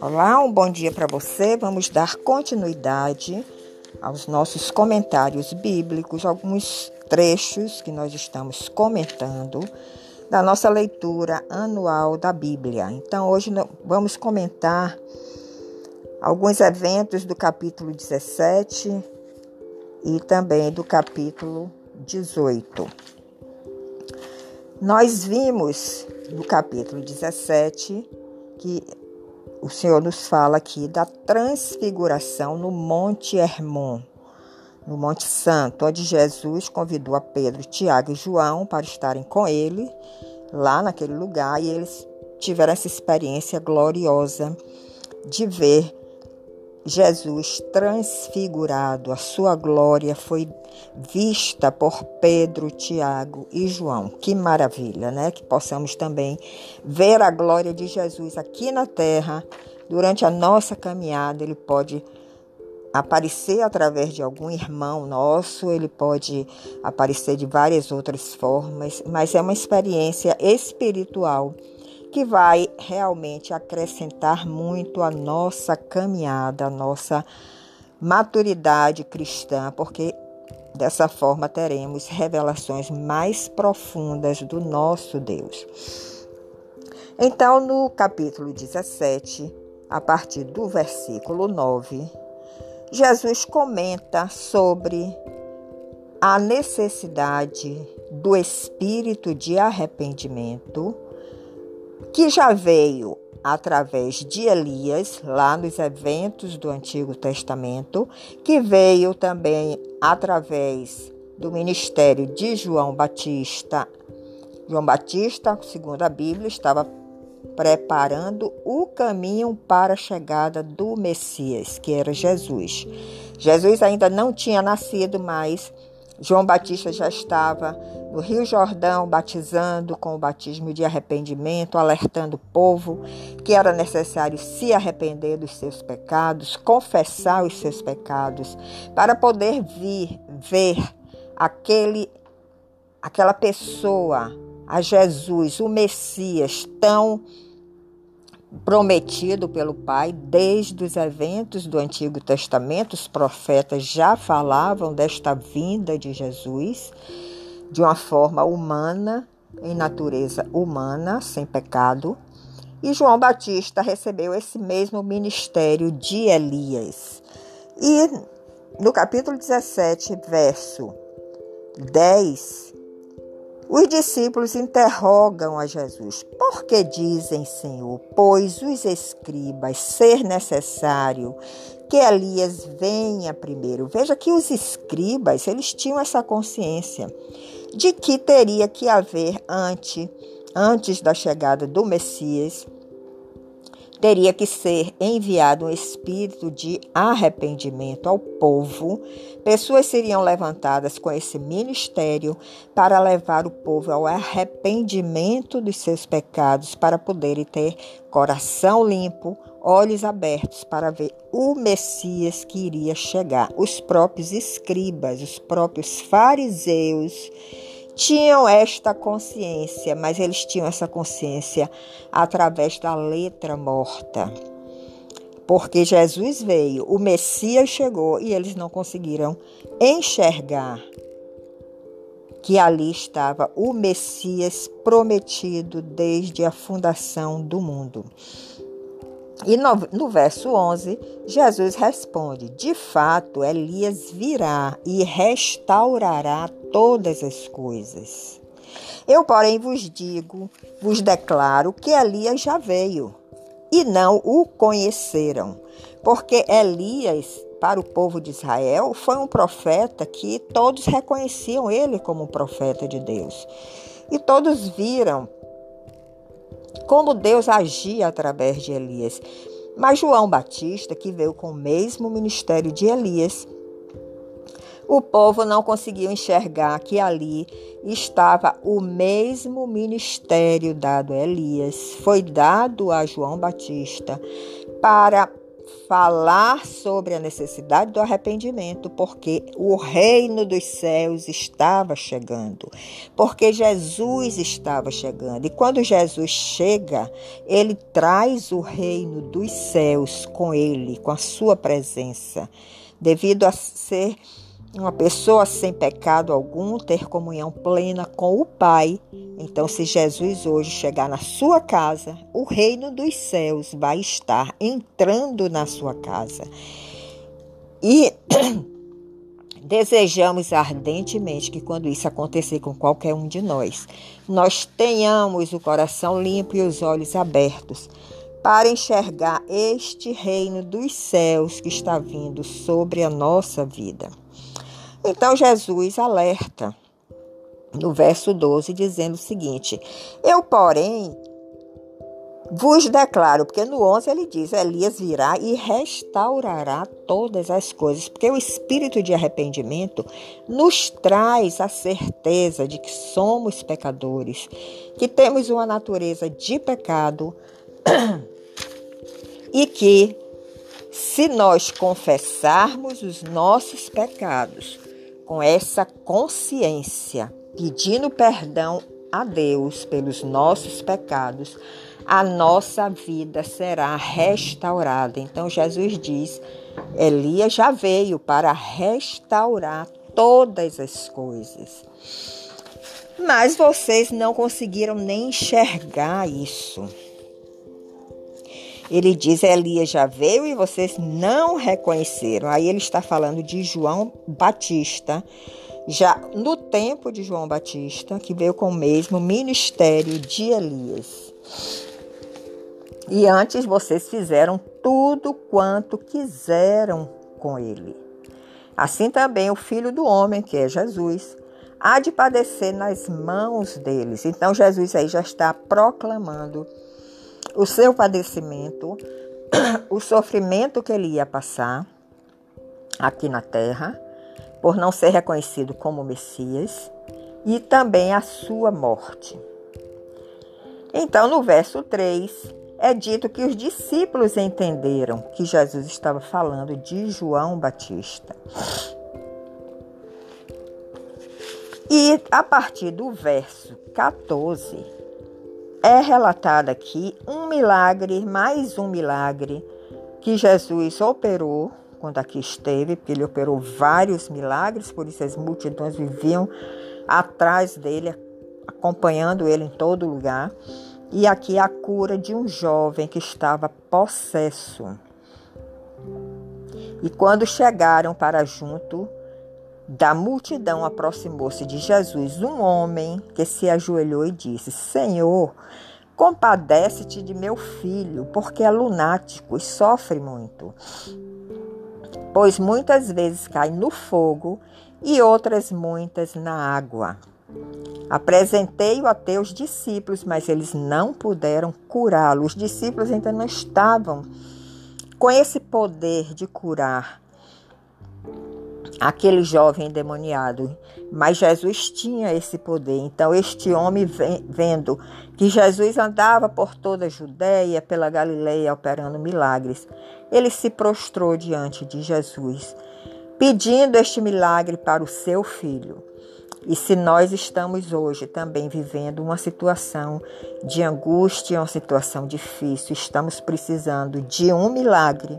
Olá, um bom dia para você. Vamos dar continuidade aos nossos comentários bíblicos, alguns trechos que nós estamos comentando da nossa leitura anual da Bíblia. Então, hoje vamos comentar alguns eventos do capítulo 17 e também do capítulo 18. Nós vimos no capítulo 17 que o Senhor nos fala aqui da transfiguração no Monte Hermon, no Monte Santo, onde Jesus convidou a Pedro, Tiago e João para estarem com ele lá naquele lugar e eles tiveram essa experiência gloriosa de ver Jesus transfigurado, a sua glória foi vista por Pedro, Tiago e João. Que maravilha, né? Que possamos também ver a glória de Jesus aqui na terra. Durante a nossa caminhada, ele pode aparecer através de algum irmão nosso, ele pode aparecer de várias outras formas, mas é uma experiência espiritual que vai realmente acrescentar muito a nossa caminhada, a nossa maturidade cristã, porque dessa forma teremos revelações mais profundas do nosso Deus. Então, no capítulo 17, a partir do versículo 9, Jesus comenta sobre a necessidade do espírito de arrependimento que já veio através de Elias, lá nos eventos do Antigo Testamento, que veio também através do ministério de João Batista. João Batista, segundo a Bíblia, estava preparando o caminho para a chegada do Messias, que era Jesus. Jesus ainda não tinha nascido, mas João Batista já estava no Rio Jordão batizando com o batismo de arrependimento, alertando o povo que era necessário se arrepender dos seus pecados, confessar os seus pecados, para poder vir ver aquele aquela pessoa, a Jesus, o Messias tão prometido pelo Pai desde os eventos do Antigo Testamento. Os profetas já falavam desta vinda de Jesus de uma forma humana, em natureza humana, sem pecado. E João Batista recebeu esse mesmo ministério de Elias. E no capítulo 17, verso 10, os discípulos interrogam a Jesus: Por que dizem, Senhor, pois os escribas ser necessário que Elias venha primeiro? Veja que os escribas, eles tinham essa consciência de que teria que haver antes, antes da chegada do Messias, teria que ser enviado um espírito de arrependimento ao povo. Pessoas seriam levantadas com esse ministério para levar o povo ao arrependimento dos seus pecados, para poderem ter coração limpo, olhos abertos para ver o Messias que iria chegar. Os próprios escribas, os próprios fariseus tinham esta consciência, mas eles tinham essa consciência através da letra morta. Porque Jesus veio, o Messias chegou e eles não conseguiram enxergar que ali estava o Messias prometido desde a fundação do mundo. E no, no, verso 11, Jesus responde: De fato, Elias virá e restaurará todas as coisas. Eu, porém, vos digo, vos declaro que Elias já veio e não o conheceram, porque Elias, para o povo de Israel, foi um profeta que todos reconheciam ele como profeta de Deus. E todos viram como Deus agia através de Elias. Mas João Batista, que veio com o mesmo ministério de Elias, o povo não conseguiu enxergar que ali estava o mesmo ministério dado a Elias, foi dado a João Batista para falar sobre a necessidade do arrependimento, porque o reino dos céus estava chegando, porque Jesus estava chegando. E quando Jesus chega, ele traz o reino dos céus com ele, com a sua presença, devido a ser uma pessoa sem pecado algum ter comunhão plena com o Pai. Então, se Jesus hoje chegar na sua casa, o reino dos céus vai estar entrando na sua casa. E desejamos ardentemente que, quando isso acontecer com qualquer um de nós, nós tenhamos o coração limpo e os olhos abertos para enxergar este reino dos céus que está vindo sobre a nossa vida. Então Jesus alerta no verso 12, dizendo o seguinte: Eu, porém, vos declaro, porque no 11 ele diz: Elias virá e restaurará todas as coisas, porque o espírito de arrependimento nos traz a certeza de que somos pecadores, que temos uma natureza de pecado e que, se nós confessarmos os nossos pecados, com essa consciência, pedindo perdão a Deus pelos nossos pecados, a nossa vida será restaurada. Então Jesus diz: Elias já veio para restaurar todas as coisas. Mas vocês não conseguiram nem enxergar isso. Ele diz: Elias já veio e vocês não reconheceram. Aí ele está falando de João Batista, já no tempo de João Batista, que veio com o mesmo ministério de Elias. E antes vocês fizeram tudo quanto quiseram com ele. Assim também o filho do homem, que é Jesus, há de padecer nas mãos deles. Então Jesus aí já está proclamando o seu padecimento, o sofrimento que ele ia passar aqui na terra, por não ser reconhecido como Messias, e também a sua morte. Então, no verso 3, é dito que os discípulos entenderam que Jesus estava falando de João Batista. E a partir do verso 14, é relatado aqui um milagre, mais um milagre, que Jesus operou quando aqui esteve, porque ele operou vários milagres, por isso as multidões viviam atrás dele, acompanhando ele em todo lugar. E aqui a cura de um jovem que estava possesso. E quando chegaram para junto da multidão aproximou-se de Jesus um homem que se ajoelhou e disse: Senhor, compadece-te de meu filho, porque é lunático e sofre muito. Pois muitas vezes cai no fogo e outras muitas na água. Apresentei-o a teus discípulos, mas eles não puderam curá-lo. Os discípulos ainda não estavam com esse poder de curar aquele jovem endemoniado. Mas Jesus tinha esse poder. Então, este homem, vendo que Jesus andava por toda a Judéia, pela Galileia, operando milagres, ele se prostrou diante de Jesus, pedindo este milagre para o seu filho. E se nós estamos hoje também vivendo uma situação de angústia, uma situação difícil, estamos precisando de um milagre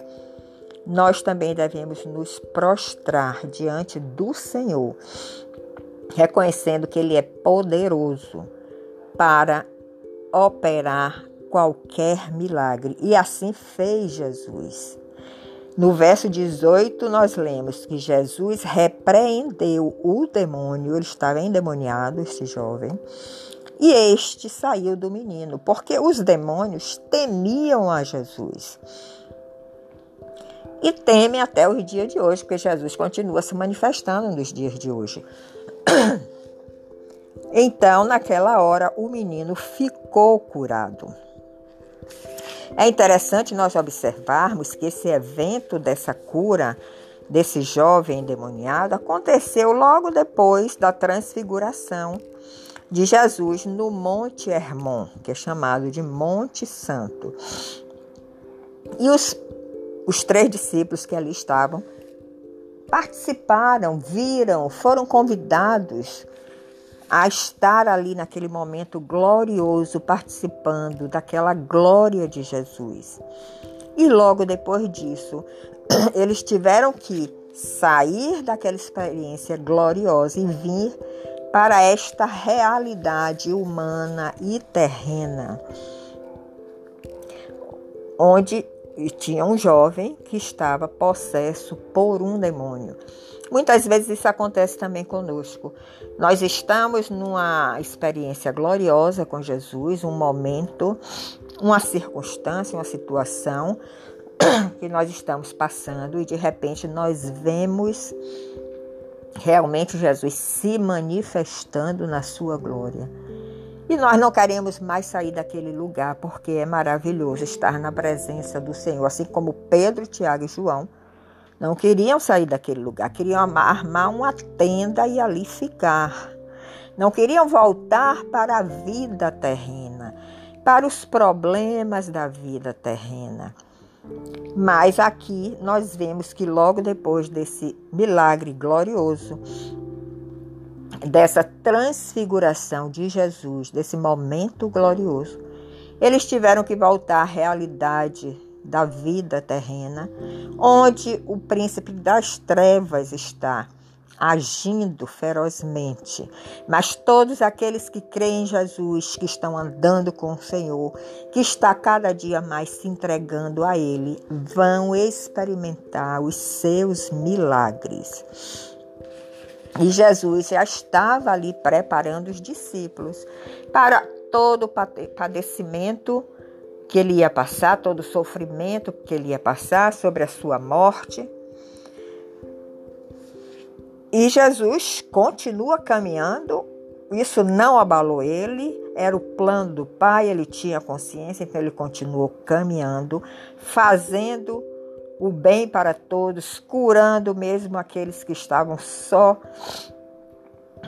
nós também devemos nos prostrar diante do Senhor, reconhecendo que Ele é poderoso para operar qualquer milagre. E assim fez Jesus. No verso 18, nós lemos que Jesus repreendeu o demônio, ele estava endemoniado, este jovem, e este saiu do menino, porque os demônios temiam a Jesus e temem até os dias de hoje, porque Jesus continua se manifestando nos dias de hoje. Então, naquela hora, o menino ficou curado. É interessante nós observarmos que esse evento dessa cura desse jovem endemoniado aconteceu logo depois da transfiguração de Jesus no Monte Hermon, que é chamado de Monte Santo. E os os três discípulos que ali estavam participaram, viram, foram convidados a estar ali naquele momento glorioso, participando daquela glória de Jesus. E logo depois disso, eles tiveram que sair daquela experiência gloriosa e vir para esta realidade humana e terrena, onde tinha um jovem que estava possesso por um demônio. Muitas vezes isso acontece também conosco. Nós estamos numa experiência gloriosa com Jesus, um momento, uma circunstância, uma situação que nós estamos passando e de repente nós vemos realmente Jesus se manifestando na sua glória. E nós não queremos mais sair daquele lugar porque é maravilhoso estar na presença do Senhor, assim como Pedro, Tiago e João não queriam sair daquele lugar, queriam armar uma tenda e ali ficar. Não queriam voltar para a vida terrena, para os problemas da vida terrena. Mas aqui nós vemos que logo depois desse milagre glorioso, dessa transfiguração de Jesus, desse momento glorioso, eles tiveram que voltar à realidade da vida terrena, onde o príncipe das trevas está agindo ferozmente. Mas todos aqueles que creem em Jesus, que estão andando com o Senhor, que está cada dia mais se entregando a Ele, vão experimentar os seus milagres. E Jesus já estava ali preparando os discípulos para todo o padecimento que ele ia passar, todo o sofrimento que ele ia passar sobre a sua morte. E Jesus continua caminhando, isso não abalou ele, era o plano do Pai, ele tinha consciência, então ele continuou caminhando, fazendo o bem para todos, curando mesmo aqueles que estavam só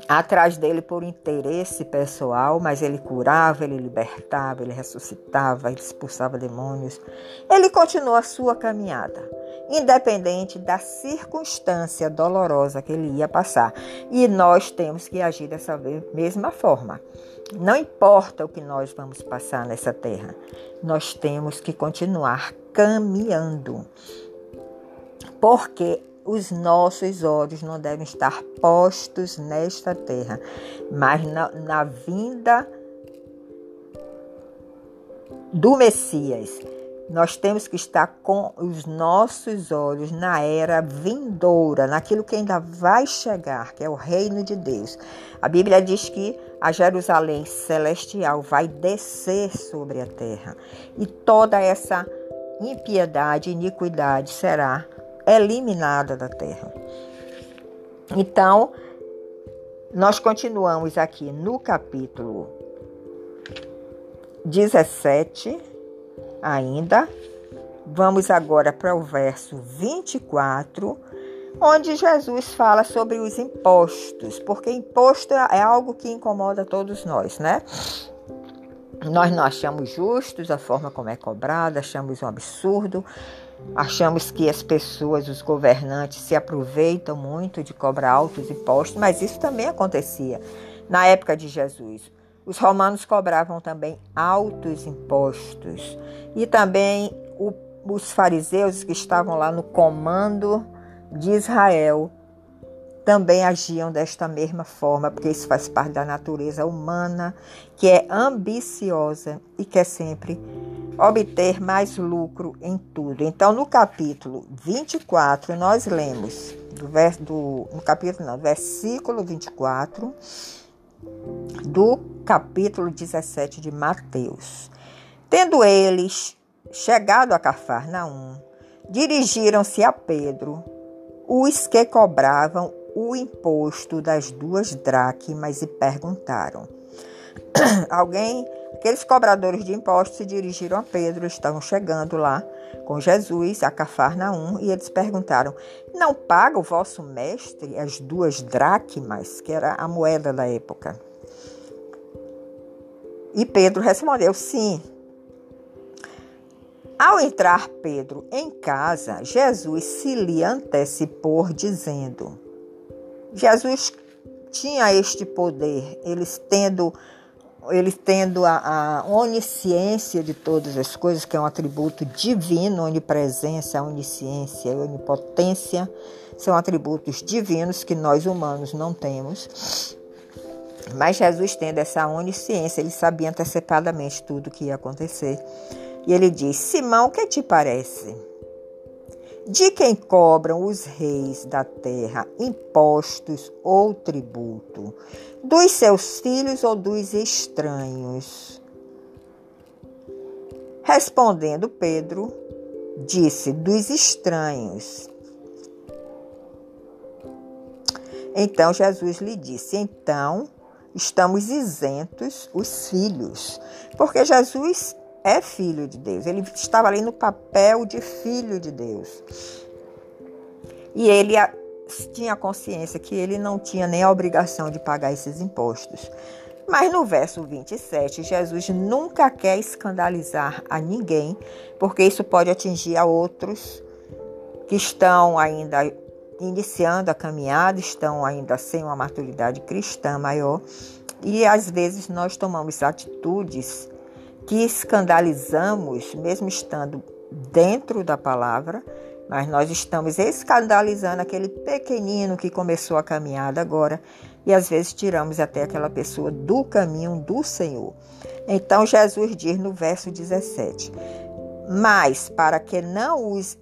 atrás dele por interesse pessoal, mas ele curava, ele libertava, ele ressuscitava, ele expulsava demônios. Ele continuou a sua caminhada, independente da circunstância dolorosa que ele ia passar. E nós temos que agir dessa mesma forma. Não importa o que nós vamos passar nessa terra, nós temos que continuar caminhando. Porque os nossos olhos não devem estar postos nesta terra, mas na, na vinda do Messias. Nós temos que estar com os nossos olhos na era vindoura, naquilo que ainda vai chegar, que é o reino de Deus. A Bíblia diz que a Jerusalém celestial vai descer sobre a terra e toda essa impiedade, iniquidade será eliminada da terra. Então, nós continuamos aqui no capítulo 17 ainda. Vamos agora para o verso 24, onde Jesus fala sobre os impostos, porque imposto é algo que incomoda todos nós, né? Nós não achamos justos a forma como é cobrada, achamos um absurdo, Achamos que as pessoas, os governantes, se aproveitam muito de cobrar altos impostos, mas isso também acontecia na época de Jesus. Os romanos cobravam também altos impostos. E também o, os fariseus que estavam lá no comando de Israel também agiam desta mesma forma, porque isso faz parte da natureza humana, que é ambiciosa e quer sempre obter mais lucro em tudo. Então, no capítulo 24, nós lemos, do, verso, do, no capítulo não, versículo 24, do capítulo 17 de Mateus. Tendo eles chegado a Cafarnaum, dirigiram-se a Pedro, os que cobravam o imposto das duas dracmas e perguntaram: Alguém, aqueles cobradores de impostos se dirigiram a Pedro, estavam chegando lá com Jesus a Cafarnaum e eles perguntaram: Não paga o vosso mestre as duas dracmas, que era a moeda da época? E Pedro respondeu: Sim. Ao entrar Pedro em casa, Jesus se lhe antecipou, dizendo: Jesus tinha este poder, eles tendo ele tendo a, a, onisciência de todas as coisas, que é um atributo divino, onipresença, onisciência e onipotência, são atributos divinos que nós humanos não temos. Mas Jesus, tendo essa onisciência, ele sabia antecipadamente tudo o que ia acontecer. E ele diz: Simão, o que te parece? De quem cobram os reis da terra impostos ou tributo? Dos seus filhos ou dos estranhos? Respondendo Pedro, disse: Dos estranhos. Então Jesus lhe disse: Então estamos isentos os filhos, porque Jesus é filho de Deus. Ele estava ali no papel de filho de Deus. E ele tinha consciência que ele não tinha nem a obrigação de pagar esses impostos. Mas no verso 27, Jesus nunca quer escandalizar a ninguém, porque isso pode atingir a outros que estão ainda iniciando a caminhada, estão ainda sem uma maturidade cristã maior. E às vezes nós tomamos atitudes que escandalizamos, mesmo estando dentro da palavra, mas nós estamos escandalizando aquele pequenino que começou a caminhada agora e às vezes tiramos até aquela pessoa do caminho do Senhor. Então Jesus diz no verso 17: Mas para que não os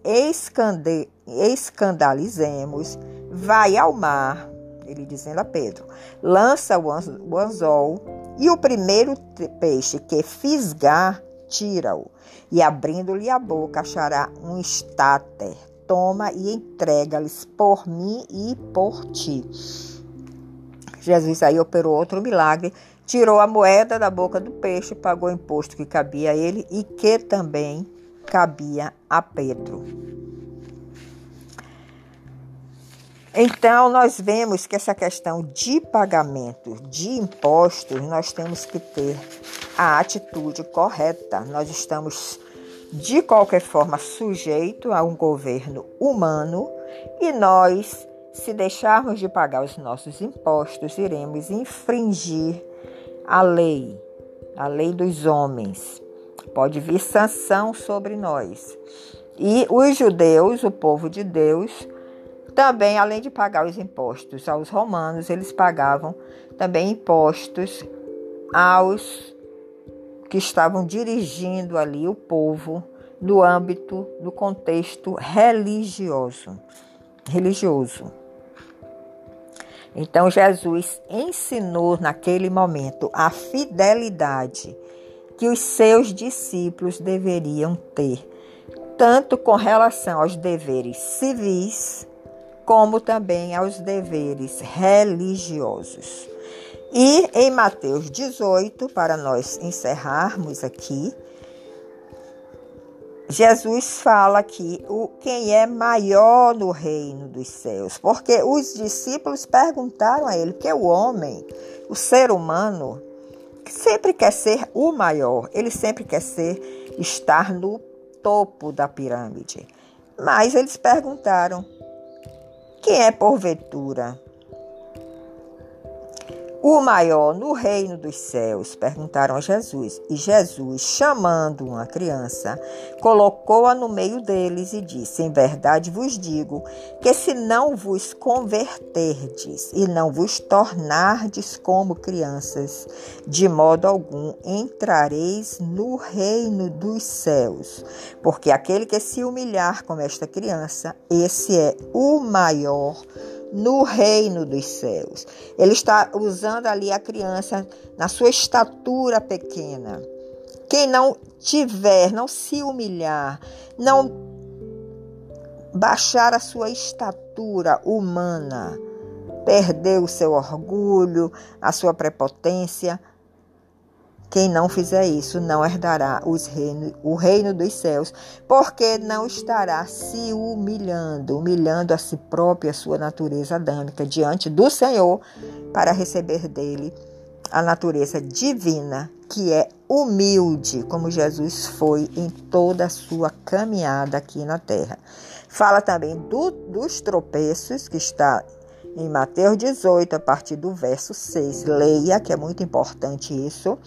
escandalizemos, vai ao mar, ele dizendo a Pedro, lança o anzol e o primeiro peixe que fisgar, tira-o, e abrindo-lhe a boca, achará um estáter. Toma e entrega-lhes por mim e por ti. Jesus aí operou outro milagre, tirou a moeda da boca do peixe, pagou o imposto que cabia a ele e que também cabia a Pedro. Então, nós vemos que essa questão de pagamento de impostos, nós temos que ter a atitude correta. Nós estamos, de qualquer forma, sujeitos a um governo humano e nós, se deixarmos de pagar os nossos impostos, iremos infringir a lei, a lei dos homens. Pode vir sanção sobre nós. E os judeus, o povo de Deus, também, além de pagar os impostos aos romanos, eles pagavam também impostos aos que estavam dirigindo ali o povo no âmbito, no contexto religioso. Religioso. Então Jesus ensinou naquele momento a fidelidade que os seus discípulos deveriam ter, tanto com relação aos deveres civis como também aos deveres religiosos. E em Mateus 18, para nós encerrarmos aqui, Jesus fala que o, quem é maior no reino dos céus, porque os discípulos perguntaram a ele, que o homem, o ser humano, sempre quer ser o maior, ele sempre quer ser, estar no topo da pirâmide. Mas eles perguntaram, quem é porventura o maior no reino dos céus? Perguntaram a Jesus. E Jesus, chamando uma criança, colocou-a no meio deles e disse: Em verdade vos digo que se não vos converterdes e não vos tornardes como crianças, de modo algum entrareis no reino dos céus. Porque aquele que se humilhar como esta criança, esse é o maior no reino dos céus. Ele está usando ali a criança na sua estatura pequena. Quem não tiver, não se humilhar, não baixar a sua estatura humana, perder o seu orgulho, a sua prepotência, quem não fizer isso não herdará reino, o reino dos céus, porque não estará se humilhando, humilhando a si própria, a sua natureza adâmica diante do Senhor, para receber dele a natureza divina que é humilde, como Jesus foi em toda a sua caminhada aqui na terra. Fala também do, dos tropeços, que está em Mateus 18, a partir do verso 6. Leia, que é muito importante isso.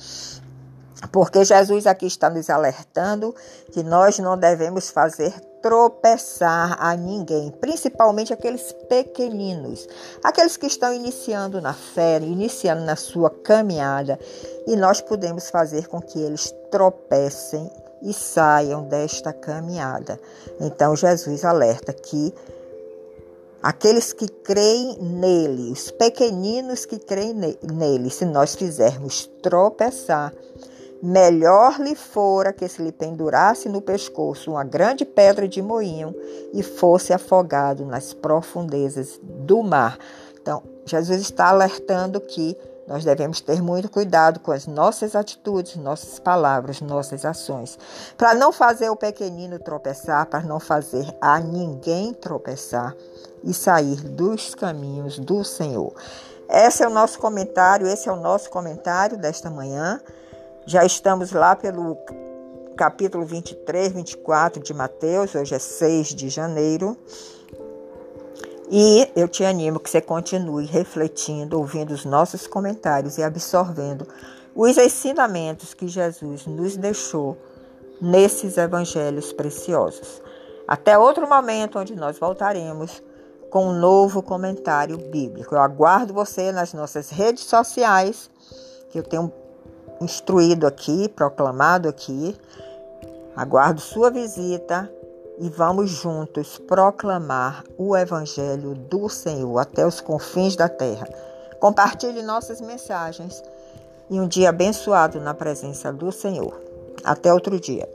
Porque Jesus aqui está nos alertando que nós não devemos fazer tropeçar a ninguém, principalmente aqueles pequeninos, aqueles que estão iniciando na fé, iniciando na sua caminhada, e nós podemos fazer com que eles tropecem e saiam desta caminhada. Então Jesus alerta que aqueles que creem nele, os pequeninos que creem nele, se nós fizermos tropeçar, Melhor lhe fora que se lhe pendurasse no pescoço uma grande pedra de moinho e fosse afogado nas profundezas do mar. Então, Jesus está alertando que nós devemos ter muito cuidado com as nossas atitudes, nossas palavras, nossas ações, para não fazer o pequenino tropeçar, para não fazer a ninguém tropeçar e sair dos caminhos do Senhor. Esse é o nosso comentário, esse é o nosso comentário desta manhã. Já estamos lá pelo capítulo 23, 24 de Mateus, hoje é 6 de janeiro. E eu te animo que você continue refletindo, ouvindo os nossos comentários e absorvendo os ensinamentos que Jesus nos deixou nesses evangelhos preciosos. Até outro momento onde nós voltaremos com um novo comentário bíblico. Eu aguardo você nas nossas redes sociais, que eu tenho instruído aqui, proclamado aqui. Aguardo sua visita e vamos juntos proclamar o Evangelho do Senhor até os confins da terra. Compartilhe nossas mensagens e um dia abençoado na presença do Senhor. Até outro dia.